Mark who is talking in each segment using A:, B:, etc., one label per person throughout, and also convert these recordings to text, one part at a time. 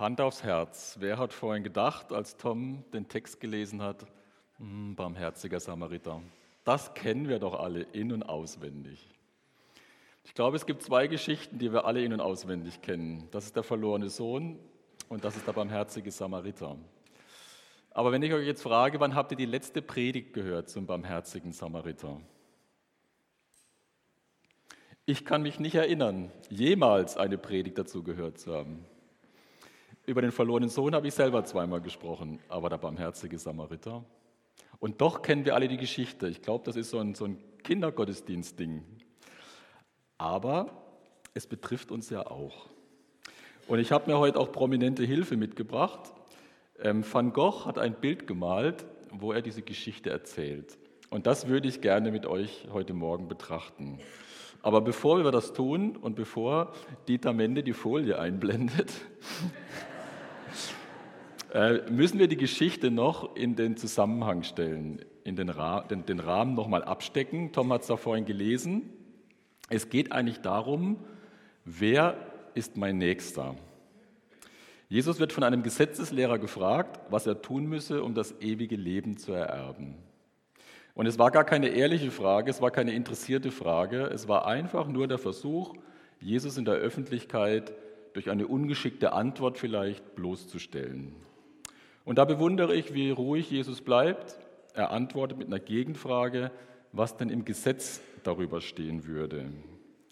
A: Hand aufs Herz. Wer hat vorhin gedacht, als Tom den Text gelesen hat, hm, barmherziger Samariter? Das kennen wir doch alle in und auswendig. Ich glaube, es gibt zwei Geschichten, die wir alle in und auswendig kennen. Das ist der verlorene Sohn und das ist der barmherzige Samariter. Aber wenn ich euch jetzt frage, wann habt ihr die letzte Predigt gehört zum barmherzigen Samariter? Ich kann mich nicht erinnern, jemals eine Predigt dazu gehört zu haben. Über den verlorenen Sohn habe ich selber zweimal gesprochen, aber der barmherzige Samariter. Und doch kennen wir alle die Geschichte. Ich glaube, das ist so ein, so ein Kindergottesdienst-Ding. Aber es betrifft uns ja auch. Und ich habe mir heute auch prominente Hilfe mitgebracht. Ähm, Van Gogh hat ein Bild gemalt, wo er diese Geschichte erzählt. Und das würde ich gerne mit euch heute Morgen betrachten. Aber bevor wir das tun und bevor Dieter Mende die Folie einblendet, müssen wir die Geschichte noch in den Zusammenhang stellen, in den, Ra den, den Rahmen nochmal abstecken. Tom hat es da vorhin gelesen. Es geht eigentlich darum, wer ist mein Nächster? Jesus wird von einem Gesetzeslehrer gefragt, was er tun müsse, um das ewige Leben zu ererben. Und es war gar keine ehrliche Frage, es war keine interessierte Frage, es war einfach nur der Versuch, Jesus in der Öffentlichkeit durch eine ungeschickte Antwort vielleicht bloßzustellen. Und da bewundere ich, wie ruhig Jesus bleibt. Er antwortet mit einer Gegenfrage, was denn im Gesetz darüber stehen würde.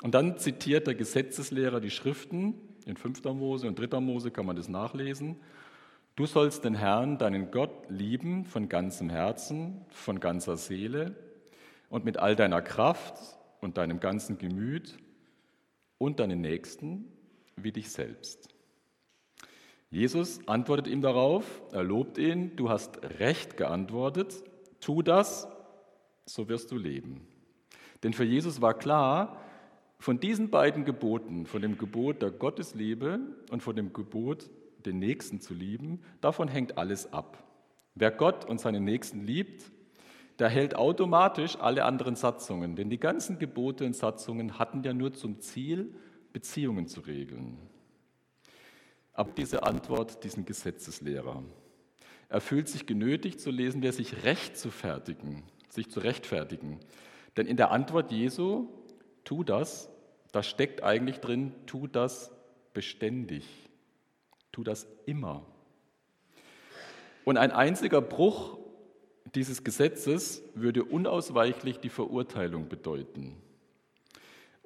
A: Und dann zitiert der Gesetzeslehrer die Schriften, in 5. Mose und 3. Mose kann man das nachlesen. Du sollst den Herrn, deinen Gott, lieben von ganzem Herzen, von ganzer Seele und mit all deiner Kraft und deinem ganzen Gemüt und deinen Nächsten wie dich selbst. Jesus antwortet ihm darauf, er lobt ihn, du hast recht geantwortet, tu das, so wirst du leben. Denn für Jesus war klar, von diesen beiden Geboten, von dem Gebot der Gottesliebe und von dem Gebot den Nächsten zu lieben, davon hängt alles ab. Wer Gott und seinen Nächsten liebt, der hält automatisch alle anderen Satzungen, denn die ganzen Gebote und Satzungen hatten ja nur zum Ziel, Beziehungen zu regeln. Aber diese Antwort, diesen Gesetzeslehrer, er fühlt sich genötigt zu lesen, wer sich recht sich zu rechtfertigen. Denn in der Antwort Jesu, tu das, da steckt eigentlich drin, tu das beständig. Tu das immer. Und ein einziger Bruch dieses Gesetzes würde unausweichlich die Verurteilung bedeuten.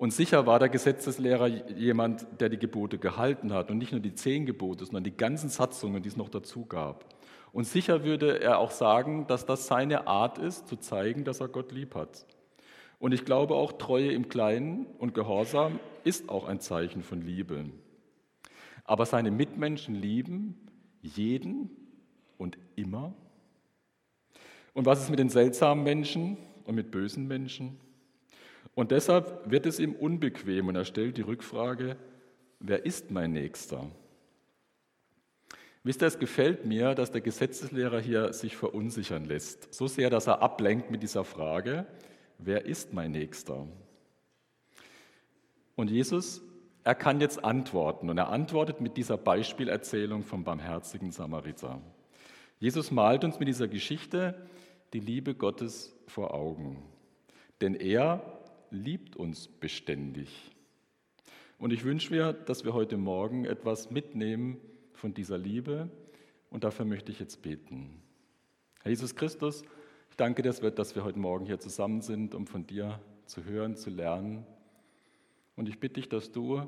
A: Und sicher war der Gesetzeslehrer jemand, der die Gebote gehalten hat und nicht nur die zehn Gebote, sondern die ganzen Satzungen, die es noch dazu gab. Und sicher würde er auch sagen, dass das seine Art ist, zu zeigen, dass er Gott lieb hat. Und ich glaube auch, Treue im Kleinen und Gehorsam ist auch ein Zeichen von Liebe aber seine Mitmenschen lieben jeden und immer. Und was ist mit den seltsamen Menschen und mit bösen Menschen? Und deshalb wird es ihm unbequem und er stellt die Rückfrage, wer ist mein Nächster? Wisst ihr, es gefällt mir, dass der Gesetzeslehrer hier sich verunsichern lässt. So sehr, dass er ablenkt mit dieser Frage, wer ist mein Nächster? Und Jesus er kann jetzt antworten und er antwortet mit dieser Beispielerzählung vom barmherzigen Samariter. Jesus malt uns mit dieser Geschichte die Liebe Gottes vor Augen, denn er liebt uns beständig. Und ich wünsche mir, dass wir heute Morgen etwas mitnehmen von dieser Liebe und dafür möchte ich jetzt beten. Herr Jesus Christus, ich danke dir, dass wir heute Morgen hier zusammen sind, um von dir zu hören, zu lernen und ich bitte dich, dass du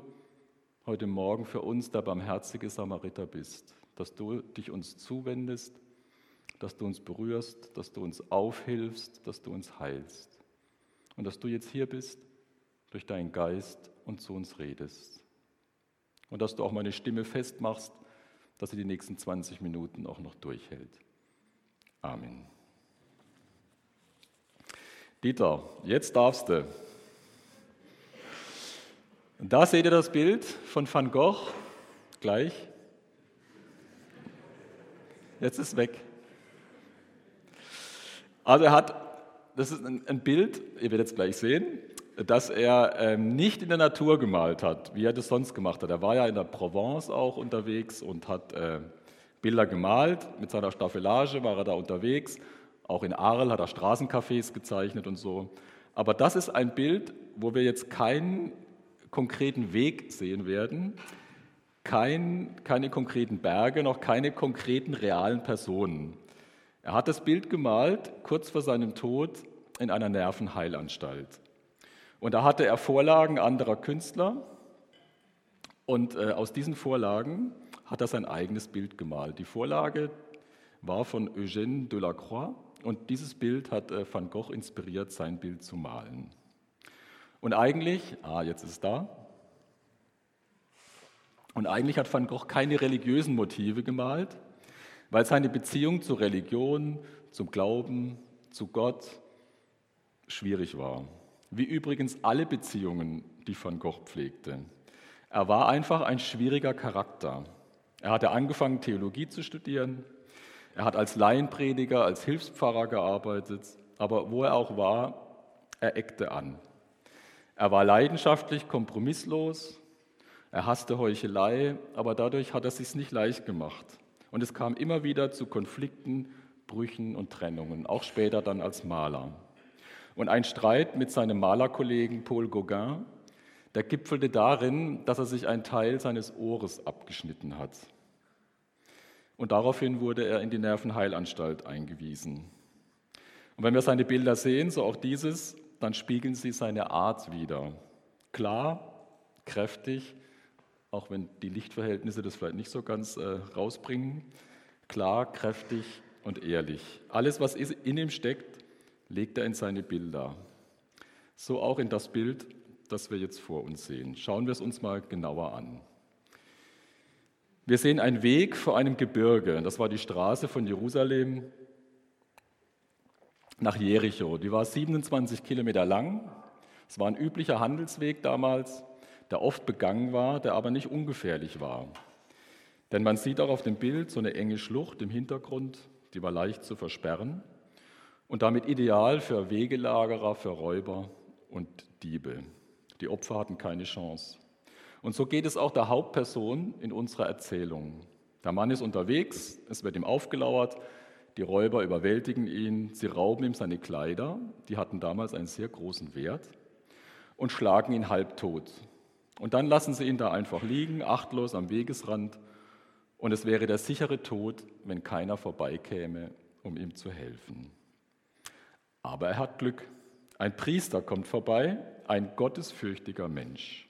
A: heute Morgen für uns der barmherzige Samariter bist, dass du dich uns zuwendest, dass du uns berührst, dass du uns aufhilfst, dass du uns heilst. Und dass du jetzt hier bist durch deinen Geist und zu uns redest. Und dass du auch meine Stimme festmachst, dass sie die nächsten 20 Minuten auch noch durchhält. Amen. Dieter, jetzt darfst du. Und da seht ihr das Bild von Van Gogh gleich. Jetzt ist weg. Also er hat, das ist ein, Bild, ihr werdet es gleich sehen, dass er ähm, nicht in der Natur gemalt hat, wie er das sonst gemacht hat. Er war ja in der Provence auch unterwegs und hat äh, Bilder gemalt. Mit seiner Staffelage war er da unterwegs. Auch in Arles hat er Straßencafés gezeichnet und so. Aber das ist ein Bild, wo wir jetzt keinen konkreten Weg sehen werden, kein, keine konkreten Berge, noch keine konkreten realen Personen. Er hat das Bild gemalt kurz vor seinem Tod in einer Nervenheilanstalt. Und da hatte er Vorlagen anderer Künstler und äh, aus diesen Vorlagen hat er sein eigenes Bild gemalt. Die Vorlage war von Eugène Delacroix und dieses Bild hat äh, Van Gogh inspiriert, sein Bild zu malen. Und eigentlich, ah, jetzt ist es da. Und eigentlich hat Van Gogh keine religiösen Motive gemalt, weil seine Beziehung zur Religion, zum Glauben, zu Gott schwierig war. Wie übrigens alle Beziehungen, die Van Gogh pflegte. Er war einfach ein schwieriger Charakter. Er hatte angefangen, Theologie zu studieren, er hat als Laienprediger, als Hilfspfarrer gearbeitet, aber wo er auch war, er eckte an. Er war leidenschaftlich, kompromisslos, er hasste Heuchelei, aber dadurch hat er es sich nicht leicht gemacht. Und es kam immer wieder zu Konflikten, Brüchen und Trennungen, auch später dann als Maler. Und ein Streit mit seinem Malerkollegen Paul Gauguin, der gipfelte darin, dass er sich einen Teil seines Ohres abgeschnitten hat. Und daraufhin wurde er in die Nervenheilanstalt eingewiesen. Und wenn wir seine Bilder sehen, so auch dieses, dann spiegeln sie seine Art wider. Klar, kräftig, auch wenn die Lichtverhältnisse das vielleicht nicht so ganz äh, rausbringen. Klar, kräftig und ehrlich. Alles, was in ihm steckt, legt er in seine Bilder. So auch in das Bild, das wir jetzt vor uns sehen. Schauen wir es uns mal genauer an. Wir sehen einen Weg vor einem Gebirge. Das war die Straße von Jerusalem nach Jericho. Die war 27 Kilometer lang. Es war ein üblicher Handelsweg damals, der oft begangen war, der aber nicht ungefährlich war. Denn man sieht auch auf dem Bild so eine enge Schlucht im Hintergrund, die war leicht zu versperren und damit ideal für Wegelagerer, für Räuber und Diebe. Die Opfer hatten keine Chance. Und so geht es auch der Hauptperson in unserer Erzählung. Der Mann ist unterwegs, es wird ihm aufgelauert, die Räuber überwältigen ihn, sie rauben ihm seine Kleider, die hatten damals einen sehr großen Wert, und schlagen ihn halbtot. Und dann lassen sie ihn da einfach liegen, achtlos am Wegesrand, und es wäre der sichere Tod, wenn keiner vorbeikäme, um ihm zu helfen. Aber er hat Glück. Ein Priester kommt vorbei, ein gottesfürchtiger Mensch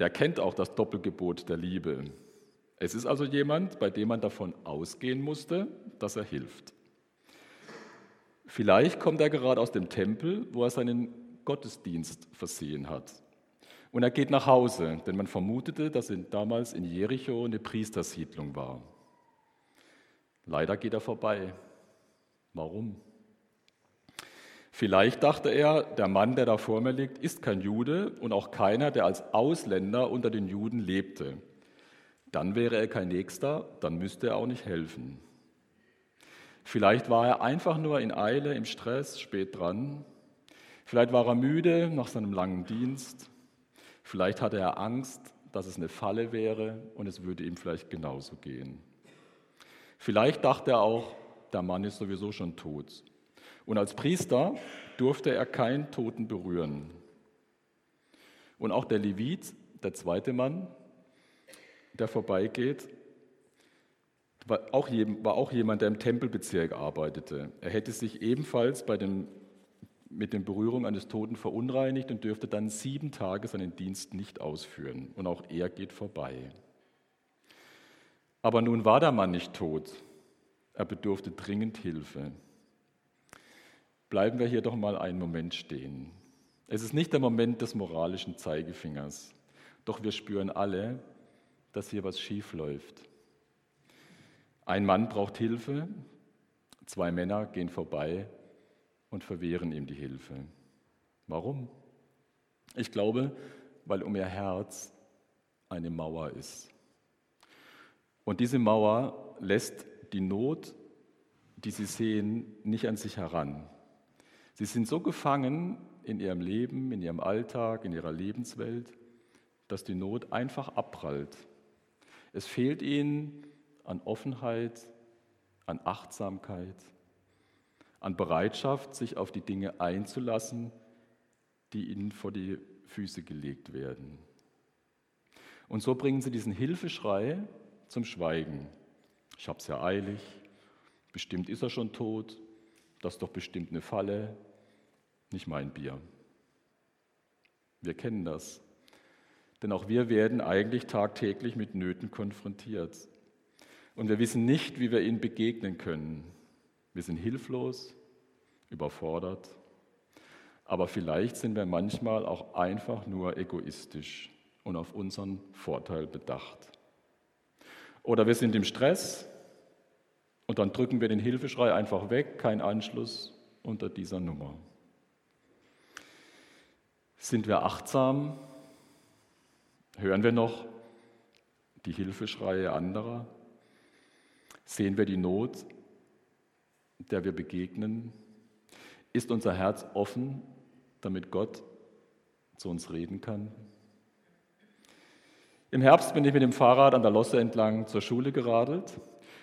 A: der kennt auch das Doppelgebot der Liebe. Es ist also jemand, bei dem man davon ausgehen musste, dass er hilft. Vielleicht kommt er gerade aus dem Tempel, wo er seinen Gottesdienst versehen hat. Und er geht nach Hause, denn man vermutete, dass damals in Jericho eine Priestersiedlung war. Leider geht er vorbei. Warum? Vielleicht dachte er, der Mann, der da vor mir liegt, ist kein Jude und auch keiner, der als Ausländer unter den Juden lebte. Dann wäre er kein Nächster, dann müsste er auch nicht helfen. Vielleicht war er einfach nur in Eile, im Stress, spät dran. Vielleicht war er müde nach seinem langen Dienst. Vielleicht hatte er Angst, dass es eine Falle wäre und es würde ihm vielleicht genauso gehen. Vielleicht dachte er auch, der Mann ist sowieso schon tot. Und als Priester durfte er keinen Toten berühren. Und auch der Levit, der zweite Mann, der vorbeigeht, war auch, jemand, der im Tempelbezirk arbeitete. Er hätte sich ebenfalls bei dem, mit den Berührungen eines Toten verunreinigt und dürfte dann sieben Tage seinen Dienst nicht ausführen. Und auch er geht vorbei. Aber nun war der Mann nicht tot. Er bedurfte dringend Hilfe. Bleiben wir hier doch mal einen Moment stehen. Es ist nicht der Moment des moralischen Zeigefingers, doch wir spüren alle, dass hier was schief läuft. Ein Mann braucht Hilfe, zwei Männer gehen vorbei und verwehren ihm die Hilfe. Warum? Ich glaube, weil um ihr Herz eine Mauer ist. Und diese Mauer lässt die Not, die sie sehen, nicht an sich heran. Sie sind so gefangen in ihrem Leben, in ihrem Alltag, in ihrer Lebenswelt, dass die Not einfach abprallt. Es fehlt ihnen an Offenheit, an Achtsamkeit, an Bereitschaft, sich auf die Dinge einzulassen, die ihnen vor die Füße gelegt werden. Und so bringen sie diesen Hilfeschrei zum Schweigen. Ich habe es ja eilig, bestimmt ist er schon tot, das ist doch bestimmt eine Falle, nicht mein Bier. Wir kennen das. Denn auch wir werden eigentlich tagtäglich mit Nöten konfrontiert. Und wir wissen nicht, wie wir ihnen begegnen können. Wir sind hilflos, überfordert, aber vielleicht sind wir manchmal auch einfach nur egoistisch und auf unseren Vorteil bedacht. Oder wir sind im Stress und dann drücken wir den Hilfeschrei einfach weg, kein Anschluss unter dieser Nummer. Sind wir achtsam? Hören wir noch die Hilfeschreie anderer? Sehen wir die Not, der wir begegnen? Ist unser Herz offen, damit Gott zu uns reden kann? Im Herbst bin ich mit dem Fahrrad an der Losse entlang zur Schule geradelt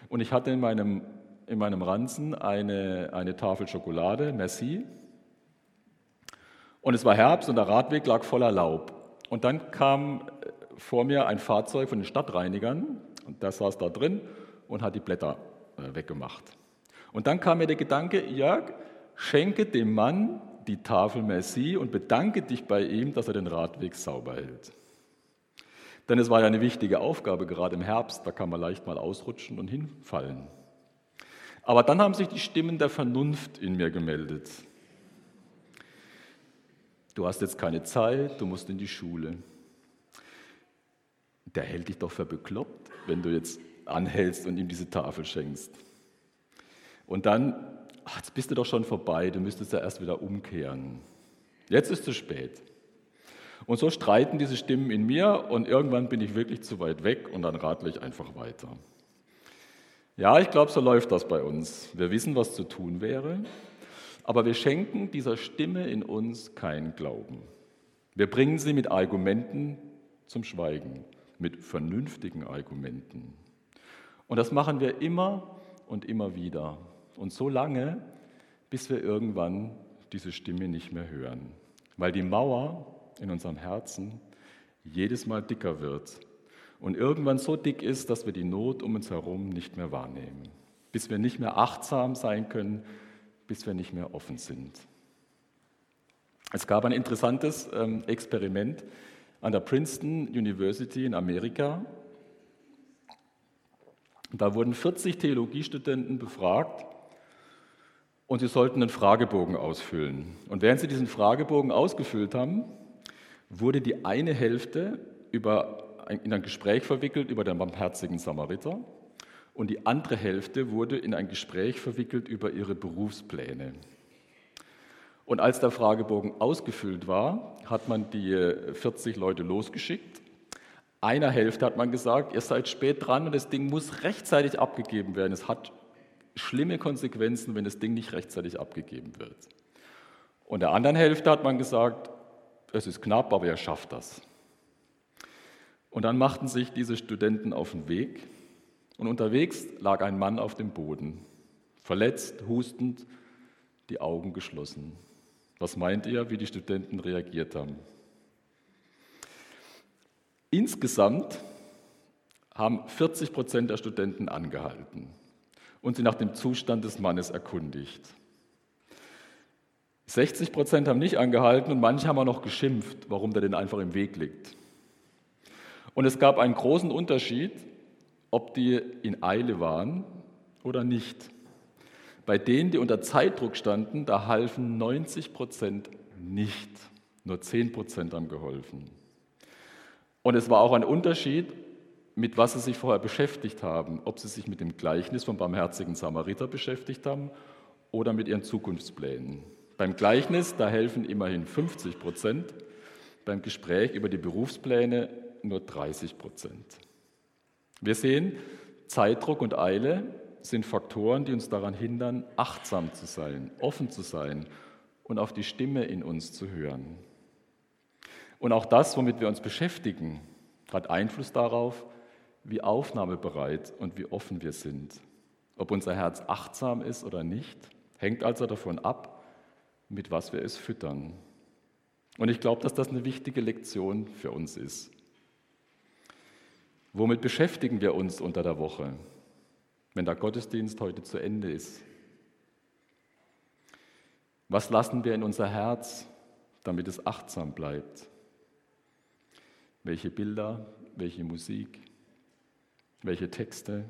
A: und ich hatte in meinem, in meinem Ranzen eine, eine Tafel Schokolade, Merci. Und es war Herbst und der Radweg lag voller Laub. Und dann kam äh, vor mir ein Fahrzeug von den Stadtreinigern und der saß da drin und hat die Blätter äh, weggemacht. Und dann kam mir der Gedanke, Jörg, schenke dem Mann die Tafel Merci und bedanke dich bei ihm, dass er den Radweg sauber hält. Denn es war ja eine wichtige Aufgabe, gerade im Herbst, da kann man leicht mal ausrutschen und hinfallen. Aber dann haben sich die Stimmen der Vernunft in mir gemeldet. Du hast jetzt keine Zeit, du musst in die Schule. Der hält dich doch für bekloppt, wenn du jetzt anhältst und ihm diese Tafel schenkst. Und dann, ach, jetzt bist du doch schon vorbei, du müsstest ja erst wieder umkehren. Jetzt ist es spät. Und so streiten diese Stimmen in mir und irgendwann bin ich wirklich zu weit weg und dann radle ich einfach weiter. Ja, ich glaube, so läuft das bei uns. Wir wissen, was zu tun wäre, aber wir schenken dieser Stimme in uns keinen Glauben. Wir bringen sie mit Argumenten zum Schweigen, mit vernünftigen Argumenten. Und das machen wir immer und immer wieder. Und so lange, bis wir irgendwann diese Stimme nicht mehr hören. Weil die Mauer in unserem Herzen jedes Mal dicker wird und irgendwann so dick ist, dass wir die Not um uns herum nicht mehr wahrnehmen, bis wir nicht mehr achtsam sein können, bis wir nicht mehr offen sind. Es gab ein interessantes ähm, Experiment an der Princeton University in Amerika. Da wurden 40 Theologiestudenten befragt und sie sollten einen Fragebogen ausfüllen. Und während sie diesen Fragebogen ausgefüllt haben, wurde die eine Hälfte über, in ein Gespräch verwickelt über den barmherzigen Samariter und die andere Hälfte wurde in ein Gespräch verwickelt über ihre Berufspläne. Und als der Fragebogen ausgefüllt war, hat man die 40 Leute losgeschickt. Einer Hälfte hat man gesagt, ihr seid spät dran und das Ding muss rechtzeitig abgegeben werden. Es hat schlimme Konsequenzen, wenn das Ding nicht rechtzeitig abgegeben wird. Und der anderen Hälfte hat man gesagt, es ist knapp, aber er schafft das. Und dann machten sich diese Studenten auf den Weg und unterwegs lag ein Mann auf dem Boden, verletzt, hustend, die Augen geschlossen. Was meint ihr, wie die Studenten reagiert haben? Insgesamt haben 40 Prozent der Studenten angehalten und sie nach dem Zustand des Mannes erkundigt. 60 Prozent haben nicht angehalten und manche haben auch noch geschimpft, warum der denn einfach im Weg liegt. Und es gab einen großen Unterschied, ob die in Eile waren oder nicht. Bei denen, die unter Zeitdruck standen, da halfen 90 Prozent nicht. Nur 10 Prozent haben geholfen. Und es war auch ein Unterschied, mit was sie sich vorher beschäftigt haben. Ob sie sich mit dem Gleichnis vom barmherzigen Samariter beschäftigt haben oder mit ihren Zukunftsplänen. Beim Gleichnis, da helfen immerhin 50 Prozent, beim Gespräch über die Berufspläne nur 30 Prozent. Wir sehen, Zeitdruck und Eile sind Faktoren, die uns daran hindern, achtsam zu sein, offen zu sein und auf die Stimme in uns zu hören. Und auch das, womit wir uns beschäftigen, hat Einfluss darauf, wie aufnahmebereit und wie offen wir sind. Ob unser Herz achtsam ist oder nicht, hängt also davon ab, mit was wir es füttern. Und ich glaube, dass das eine wichtige Lektion für uns ist. Womit beschäftigen wir uns unter der Woche, wenn der Gottesdienst heute zu Ende ist? Was lassen wir in unser Herz, damit es achtsam bleibt? Welche Bilder, welche Musik, welche Texte?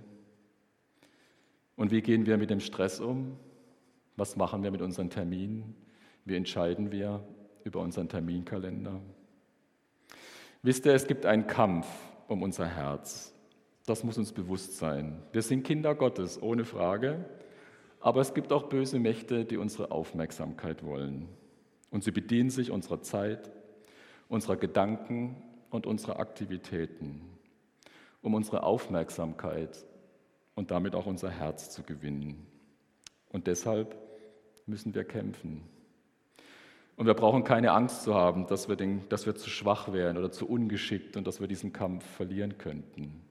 A: Und wie gehen wir mit dem Stress um? Was machen wir mit unseren Terminen? Wie entscheiden wir über unseren Terminkalender? Wisst ihr, es gibt einen Kampf um unser Herz. Das muss uns bewusst sein. Wir sind Kinder Gottes, ohne Frage. Aber es gibt auch böse Mächte, die unsere Aufmerksamkeit wollen. Und sie bedienen sich unserer Zeit, unserer Gedanken und unserer Aktivitäten, um unsere Aufmerksamkeit und damit auch unser Herz zu gewinnen. Und deshalb müssen wir kämpfen. Und wir brauchen keine Angst zu haben, dass wir, den, dass wir zu schwach wären oder zu ungeschickt und dass wir diesen Kampf verlieren könnten.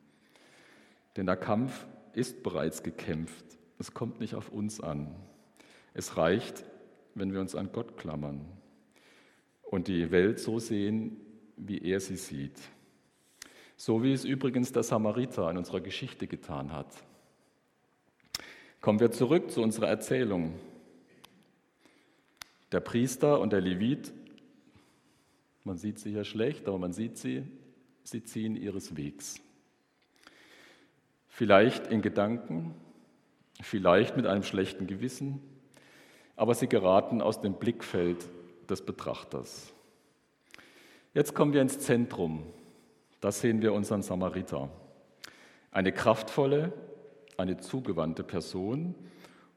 A: Denn der Kampf ist bereits gekämpft. Es kommt nicht auf uns an. Es reicht, wenn wir uns an Gott klammern und die Welt so sehen, wie er sie sieht. So wie es übrigens der Samariter in unserer Geschichte getan hat. Kommen wir zurück zu unserer Erzählung. Der Priester und der Levit, man sieht sie hier schlecht, aber man sieht sie, sie ziehen ihres Wegs. Vielleicht in Gedanken, vielleicht mit einem schlechten Gewissen, aber sie geraten aus dem Blickfeld des Betrachters. Jetzt kommen wir ins Zentrum. Da sehen wir unseren Samariter. Eine kraftvolle, eine zugewandte Person.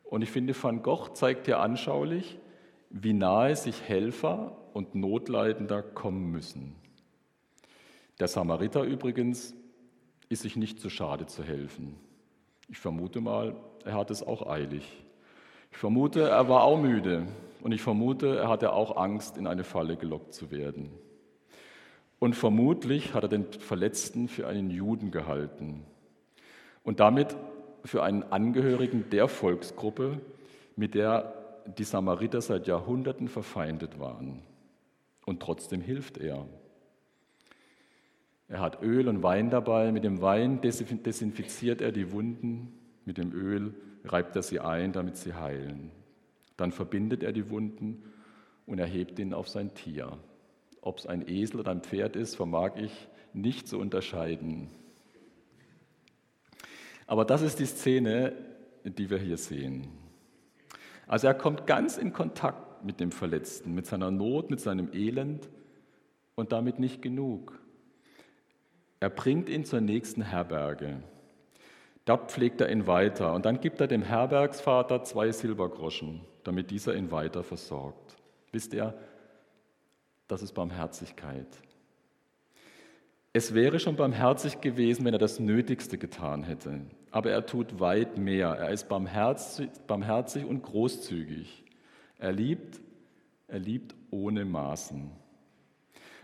A: Und ich finde, Van Gogh zeigt hier anschaulich, wie nahe sich Helfer und Notleidender kommen müssen. Der Samariter übrigens ist sich nicht zu schade zu helfen. Ich vermute mal, er hat es auch eilig. Ich vermute, er war auch müde und ich vermute, er hatte auch Angst, in eine Falle gelockt zu werden. Und vermutlich hat er den Verletzten für einen Juden gehalten und damit für einen Angehörigen der Volksgruppe, mit der die Samariter seit Jahrhunderten verfeindet waren. Und trotzdem hilft er. Er hat Öl und Wein dabei. Mit dem Wein desinfiziert er die Wunden. Mit dem Öl reibt er sie ein, damit sie heilen. Dann verbindet er die Wunden und erhebt ihn auf sein Tier. Ob es ein Esel oder ein Pferd ist, vermag ich nicht zu unterscheiden. Aber das ist die Szene, die wir hier sehen. Also er kommt ganz in Kontakt mit dem Verletzten, mit seiner Not, mit seinem Elend und damit nicht genug. Er bringt ihn zur nächsten Herberge. Dort pflegt er ihn weiter und dann gibt er dem Herbergsvater zwei Silbergroschen, damit dieser ihn weiter versorgt. Wisst ihr, das ist Barmherzigkeit. Es wäre schon barmherzig gewesen, wenn er das Nötigste getan hätte aber er tut weit mehr. Er ist barmherzig, barmherzig und großzügig. Er liebt, er liebt ohne Maßen.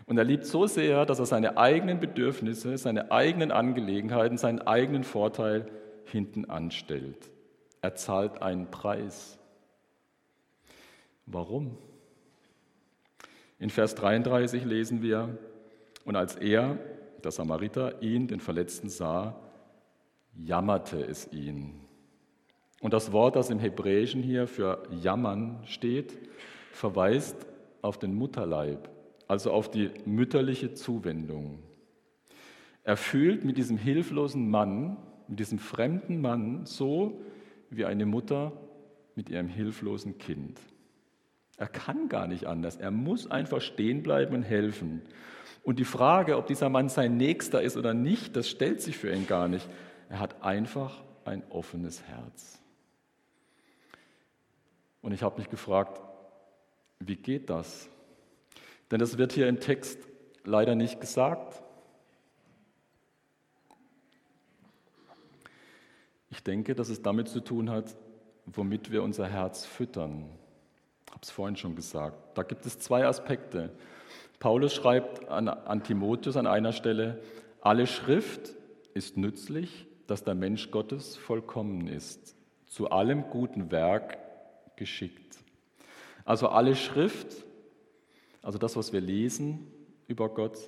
A: Und er liebt so sehr, dass er seine eigenen Bedürfnisse, seine eigenen Angelegenheiten, seinen eigenen Vorteil hinten anstellt. Er zahlt einen Preis. Warum? In Vers 33 lesen wir, und als er, der Samariter, ihn, den Verletzten, sah, jammerte es ihn. Und das Wort, das im Hebräischen hier für jammern steht, verweist auf den Mutterleib, also auf die mütterliche Zuwendung. Er fühlt mit diesem hilflosen Mann, mit diesem fremden Mann so wie eine Mutter mit ihrem hilflosen Kind. Er kann gar nicht anders. Er muss einfach stehen bleiben und helfen. Und die Frage, ob dieser Mann sein Nächster ist oder nicht, das stellt sich für ihn gar nicht. Er hat einfach ein offenes Herz. Und ich habe mich gefragt, wie geht das? Denn das wird hier im Text leider nicht gesagt. Ich denke, dass es damit zu tun hat, womit wir unser Herz füttern. Habe es vorhin schon gesagt. Da gibt es zwei Aspekte. Paulus schreibt an, an Timotheus an einer Stelle, alle Schrift ist nützlich, dass der Mensch Gottes vollkommen ist, zu allem guten Werk geschickt. Also alle Schrift, also das, was wir lesen über Gott,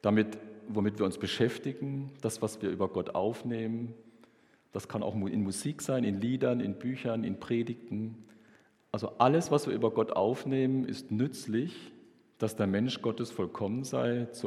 A: damit, womit wir uns beschäftigen, das, was wir über Gott aufnehmen, das kann auch in Musik sein, in Liedern, in Büchern, in Predigten. Also alles, was wir über Gott aufnehmen, ist nützlich, dass der Mensch Gottes vollkommen sei, zu